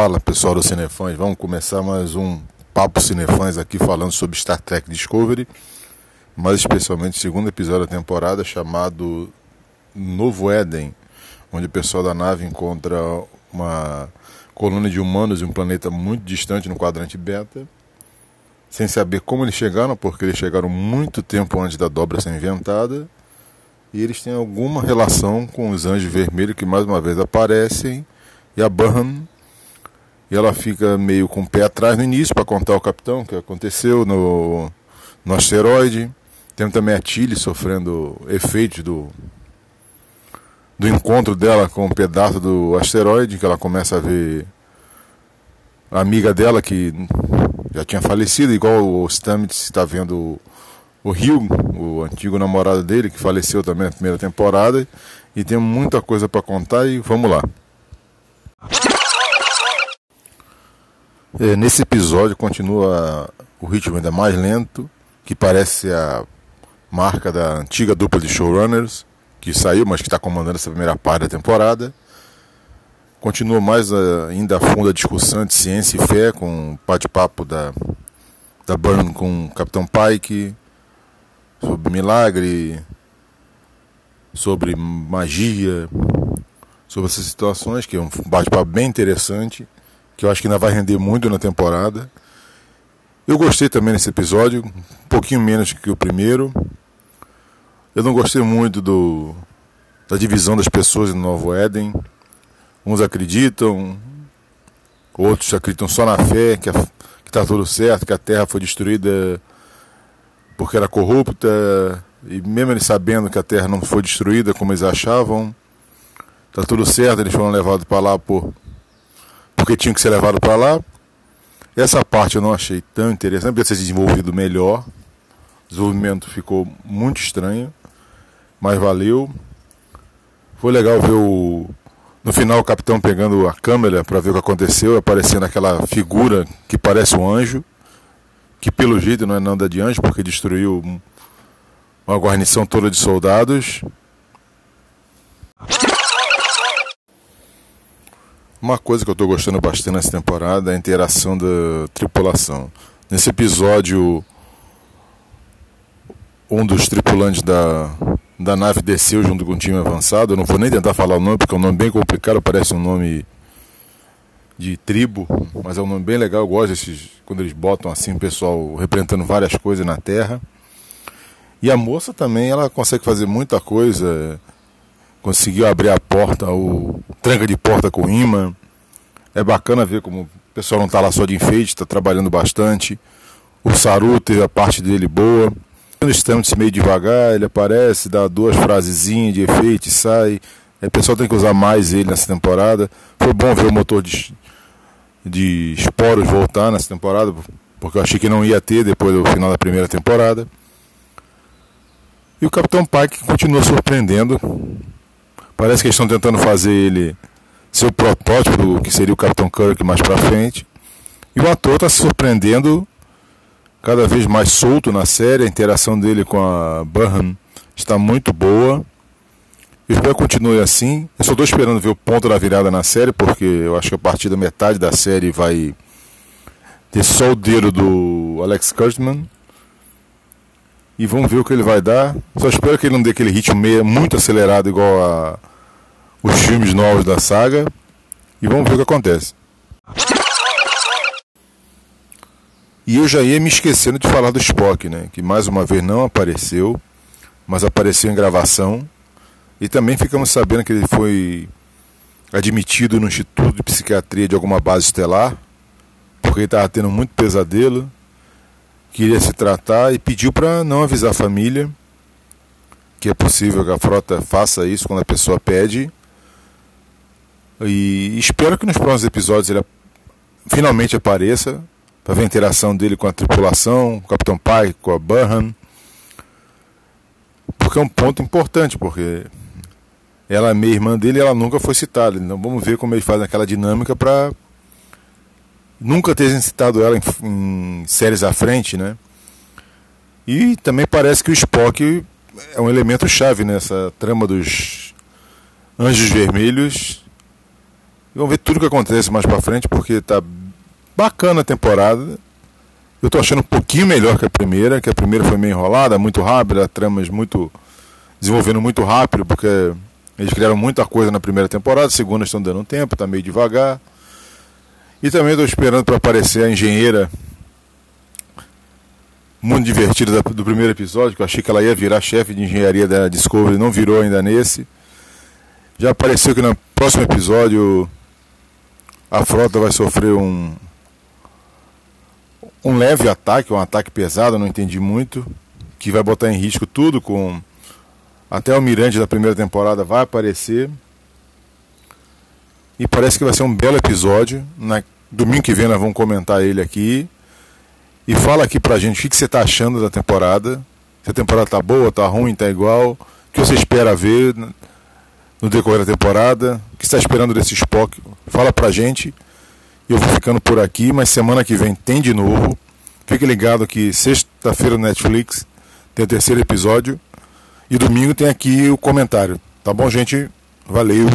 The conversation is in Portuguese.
Fala pessoal do Cinefãs, vamos começar mais um Papo Cinefãs aqui falando sobre Star Trek Discovery, mais especialmente o segundo episódio da temporada chamado Novo Éden, onde o pessoal da nave encontra uma colônia de humanos em um planeta muito distante no quadrante beta, sem saber como eles chegaram, porque eles chegaram muito tempo antes da dobra ser inventada, e eles têm alguma relação com os anjos vermelhos que mais uma vez aparecem e a Burhan e ela fica meio com o pé atrás no início para contar ao capitão o que aconteceu no, no asteroide. Temos também a Tilly sofrendo efeitos do, do encontro dela com um pedaço do asteroide, que ela começa a ver a amiga dela que já tinha falecido, igual o Stamets está vendo o Rio, o antigo namorado dele, que faleceu também na primeira temporada. E tem muita coisa para contar e vamos lá. É, nesse episódio continua o ritmo ainda mais lento, que parece a marca da antiga dupla de showrunners, que saiu, mas que está comandando essa primeira parte da temporada. Continua mais ainda a fundo a discussão de ciência e fé, com o bate-papo da, da Burn com o Capitão Pike, sobre milagre, sobre magia, sobre essas situações, que é um bate-papo bem interessante que eu acho que ainda vai render muito na temporada. Eu gostei também desse episódio, um pouquinho menos que o primeiro. Eu não gostei muito do, da divisão das pessoas no Novo Éden. Uns acreditam, outros acreditam só na fé, que está tudo certo, que a terra foi destruída porque era corrupta, e mesmo eles sabendo que a terra não foi destruída como eles achavam, está tudo certo, eles foram levados para lá por porque tinha que ser levado para lá. Essa parte eu não achei tão interessante, podia ser desenvolvido melhor. O desenvolvimento ficou muito estranho, mas valeu. Foi legal ver o no final o capitão pegando a câmera para ver o que aconteceu, aparecendo aquela figura que parece um anjo, que pelo jeito não é nada de anjo, porque destruiu uma guarnição toda de soldados. Uma coisa que eu estou gostando bastante nessa temporada é a interação da tripulação. Nesse episódio, um dos tripulantes da, da nave desceu junto com o time avançado. Eu não vou nem tentar falar o nome, porque é um nome bem complicado, parece um nome de tribo, mas é um nome bem legal. Eu gosto desses, quando eles botam assim, o pessoal representando várias coisas na Terra. E a moça também, ela consegue fazer muita coisa conseguiu abrir a porta, o tranca de porta com imã. É bacana ver como o pessoal não está lá só de enfeite, está trabalhando bastante. O Saru teve a parte dele boa. Quando estamos meio devagar, ele aparece, dá duas frasezinhas de efeito e sai. O pessoal tem que usar mais ele nessa temporada. Foi bom ver o motor de, de esporos voltar nessa temporada, porque eu achei que não ia ter depois do final da primeira temporada. E o Capitão Pike continua surpreendendo. Parece que estão tentando fazer ele ser o protótipo que seria o Capitão Kirk mais para frente. E o ator está se surpreendendo cada vez mais solto na série. A interação dele com a Burhan está muito boa. Eu espero que continue assim. Eu só estou esperando ver o ponto da virada na série, porque eu acho que a partir da metade da série vai ter só o dedo do Alex Kurtzman. E vamos ver o que ele vai dar. Só espero que ele não dê aquele ritmo meio, muito acelerado igual a os filmes novos da saga e vamos ver o que acontece. E eu já ia me esquecendo de falar do Spock, né? Que mais uma vez não apareceu, mas apareceu em gravação. E também ficamos sabendo que ele foi admitido no Instituto de Psiquiatria de alguma base estelar, porque ele estava tendo muito pesadelo, queria se tratar e pediu para não avisar a família que é possível que a frota faça isso quando a pessoa pede e espero que nos próximos episódios ele finalmente apareça para ver a interação dele com a tripulação, com o Capitão Pike, com a Burhan. Porque é um ponto importante, porque ela é meia irmã dele e ela nunca foi citada. Então vamos ver como ele faz aquela dinâmica para nunca terem citado ela em, em, séries à frente, né? E também parece que o Spock é um elemento chave nessa trama dos Anjos Vermelhos Vamos ver tudo o que acontece mais pra frente, porque tá bacana a temporada. Eu tô achando um pouquinho melhor que a primeira, que a primeira foi meio enrolada, muito rápida, tramas muito. desenvolvendo muito rápido, porque eles criaram muita coisa na primeira temporada, a segunda estão dando um tempo, tá meio devagar. E também estou esperando para aparecer a engenheira muito divertida do primeiro episódio, que eu achei que ela ia virar chefe de engenharia da Discovery, não virou ainda nesse. Já apareceu que no próximo episódio a frota vai sofrer um um leve ataque, um ataque pesado, não entendi muito, que vai botar em risco tudo com até o Mirante da primeira temporada vai aparecer. E parece que vai ser um belo episódio. Na domingo que vem nós vamos comentar ele aqui. E fala aqui pra gente o que você está achando da temporada. Se a temporada tá boa, tá ruim, tá igual. O que você espera ver no decorrer da temporada. O que está esperando desse Spock? Fala pra gente. Eu vou ficando por aqui, mas semana que vem tem de novo. Fique ligado que sexta-feira no Netflix tem o terceiro episódio. E domingo tem aqui o comentário. Tá bom, gente? Valeu!